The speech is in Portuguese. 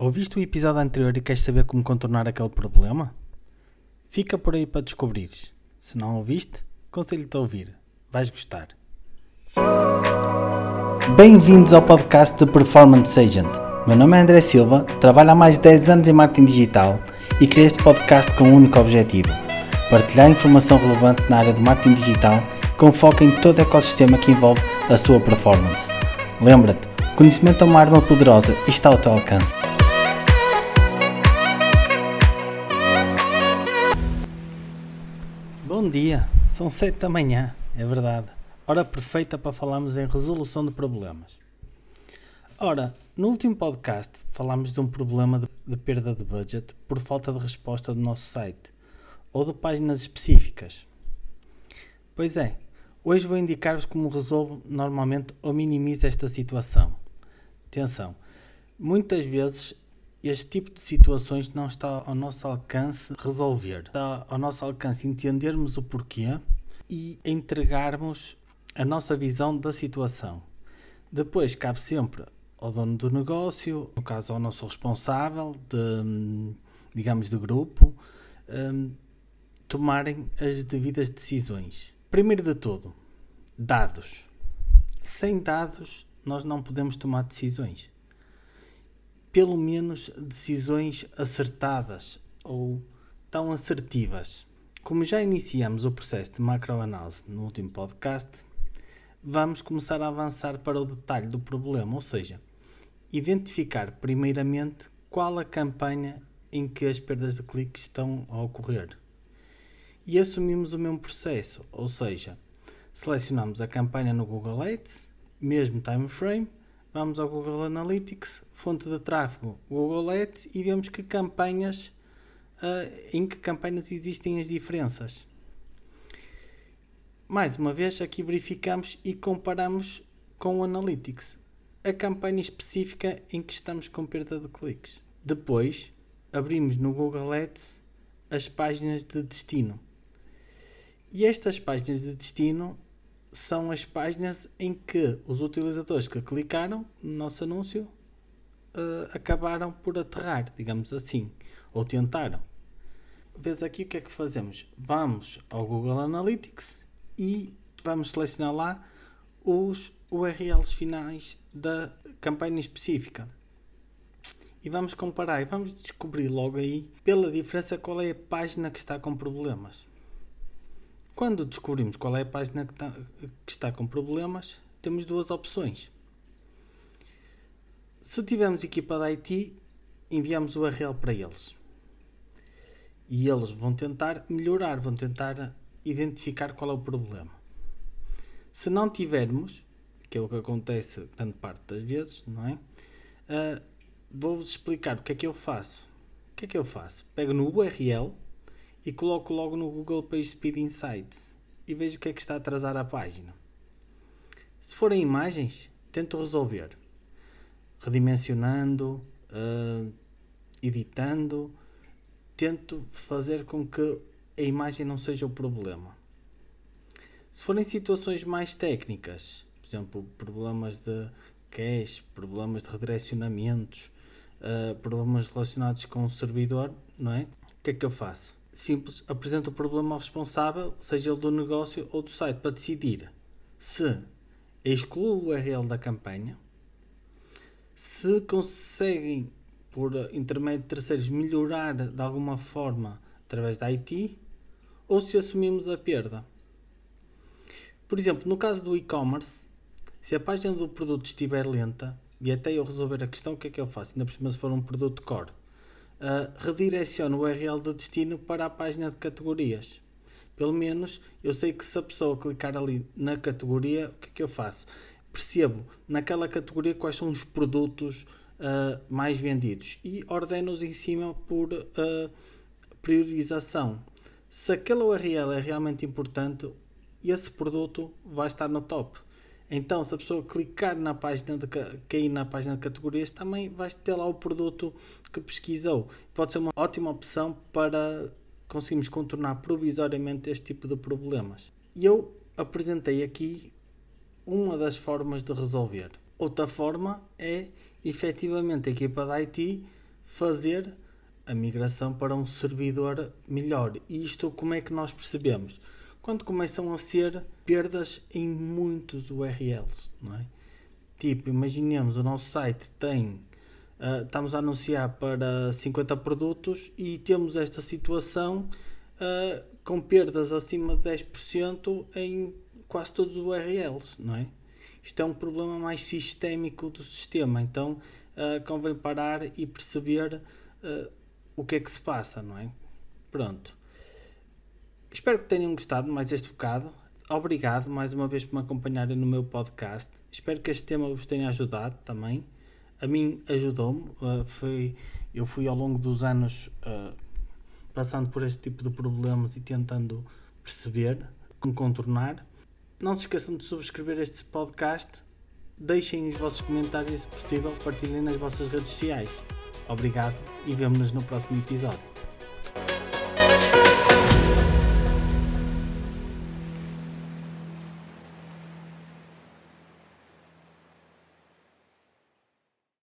Ouviste o episódio anterior e queres saber como contornar aquele problema? Fica por aí para descobrires. Se não ouviste, conselho-te a ouvir. Vais gostar. Bem-vindos ao podcast de Performance Agent. Meu nome é André Silva, trabalho há mais de 10 anos em marketing digital e criei este podcast com um único objetivo: partilhar informação relevante na área de marketing digital com foco em todo o ecossistema que envolve a sua performance. Lembra-te, conhecimento é uma arma poderosa e está ao teu alcance. Bom dia, são 7 da manhã, é verdade. Hora perfeita para falarmos em resolução de problemas. Ora, no último podcast falámos de um problema de, de perda de budget por falta de resposta do nosso site ou de páginas específicas. Pois é, hoje vou indicar-vos como resolvo normalmente ou minimizo esta situação. Atenção, muitas vezes este tipo de situações não está ao nosso alcance resolver. Está ao nosso alcance entendermos o porquê e entregarmos a nossa visão da situação. Depois cabe sempre ao dono do negócio, no caso ao nosso responsável, de, digamos, de grupo, um, tomarem as devidas decisões. Primeiro de tudo, dados. Sem dados, nós não podemos tomar decisões pelo menos decisões acertadas ou tão assertivas. Como já iniciamos o processo de macroanálise no último podcast, vamos começar a avançar para o detalhe do problema, ou seja, identificar primeiramente qual a campanha em que as perdas de cliques estão a ocorrer. E assumimos o mesmo processo, ou seja, selecionamos a campanha no Google Ads, mesmo time frame, vamos ao Google Analytics, fonte de tráfego Google Ads e vemos que campanhas uh, em que campanhas existem as diferenças. Mais uma vez aqui verificamos e comparamos com o Analytics a campanha específica em que estamos com perda de cliques. Depois abrimos no Google Ads as páginas de destino. E estas páginas de destino são as páginas em que os utilizadores que clicaram no nosso anúncio uh, acabaram por aterrar, digamos assim, ou tentaram. Vês aqui o que é que fazemos? Vamos ao Google Analytics e vamos selecionar lá os URLs finais da campanha específica. E vamos comparar e vamos descobrir logo aí, pela diferença, qual é a página que está com problemas. Quando descobrimos qual é a página que está, que está com problemas, temos duas opções. Se tivermos equipa da IT, enviamos o URL para eles. E eles vão tentar melhorar, vão tentar identificar qual é o problema. Se não tivermos, que é o que acontece grande parte das vezes, não é? Uh, Vou-vos explicar o que é que eu faço. O que é que eu faço? Pego no URL e coloco logo no Google PageSpeed Insights e vejo o que é que está a atrasar a página. Se forem imagens, tento resolver redimensionando, uh, editando, tento fazer com que a imagem não seja o problema. Se forem situações mais técnicas, por exemplo, problemas de cache, problemas de redirecionamentos, uh, problemas relacionados com o servidor, não é? O que é que eu faço? Simples, apresenta o problema ao responsável, seja ele do negócio ou do site, para decidir se exclui o URL da campanha, se conseguem, por intermédio de terceiros, melhorar de alguma forma através da IT, ou se assumimos a perda. Por exemplo, no caso do e-commerce, se a página do produto estiver lenta e até eu resolver a questão, o que é que eu faço? Ainda por cima, se for um produto core, uh, redireciono o URL de destino para a página de categorias. Pelo menos eu sei que se a pessoa clicar ali na categoria, o que é que eu faço? Percebo naquela categoria quais são os produtos uh, mais vendidos e ordeno-os em cima por uh, priorização. Se aquele URL é realmente importante, esse produto vai estar no top. Então, se a pessoa clicar na página de cair na página de categorias, também vai ter lá o produto que pesquisou. Pode ser uma ótima opção para conseguirmos contornar provisoriamente este tipo de problemas. E eu apresentei aqui uma das formas de resolver. Outra forma é efetivamente a equipa da IT fazer a migração para um servidor melhor. E isto como é que nós percebemos? Quando começam a ser perdas em muitos URLs, não é? Tipo, imaginemos o nosso site tem uh, estamos a anunciar para 50 produtos e temos esta situação uh, com perdas acima de 10% em quase todos os URLs, não é? Isto é um problema mais sistémico do sistema, então uh, convém parar e perceber o que é que se passa, não é? Pronto. Espero que tenham gostado mais este bocado. Obrigado mais uma vez por me acompanharem no meu podcast. Espero que este tema vos tenha ajudado também. A mim ajudou-me. Foi, eu fui ao longo dos anos passando por este tipo de problemas e tentando perceber como contornar. Não se esqueçam de subscrever este podcast, deixem os vossos comentários e, se possível, partilhem nas vossas redes sociais. Obrigado e vemo-nos no próximo episódio.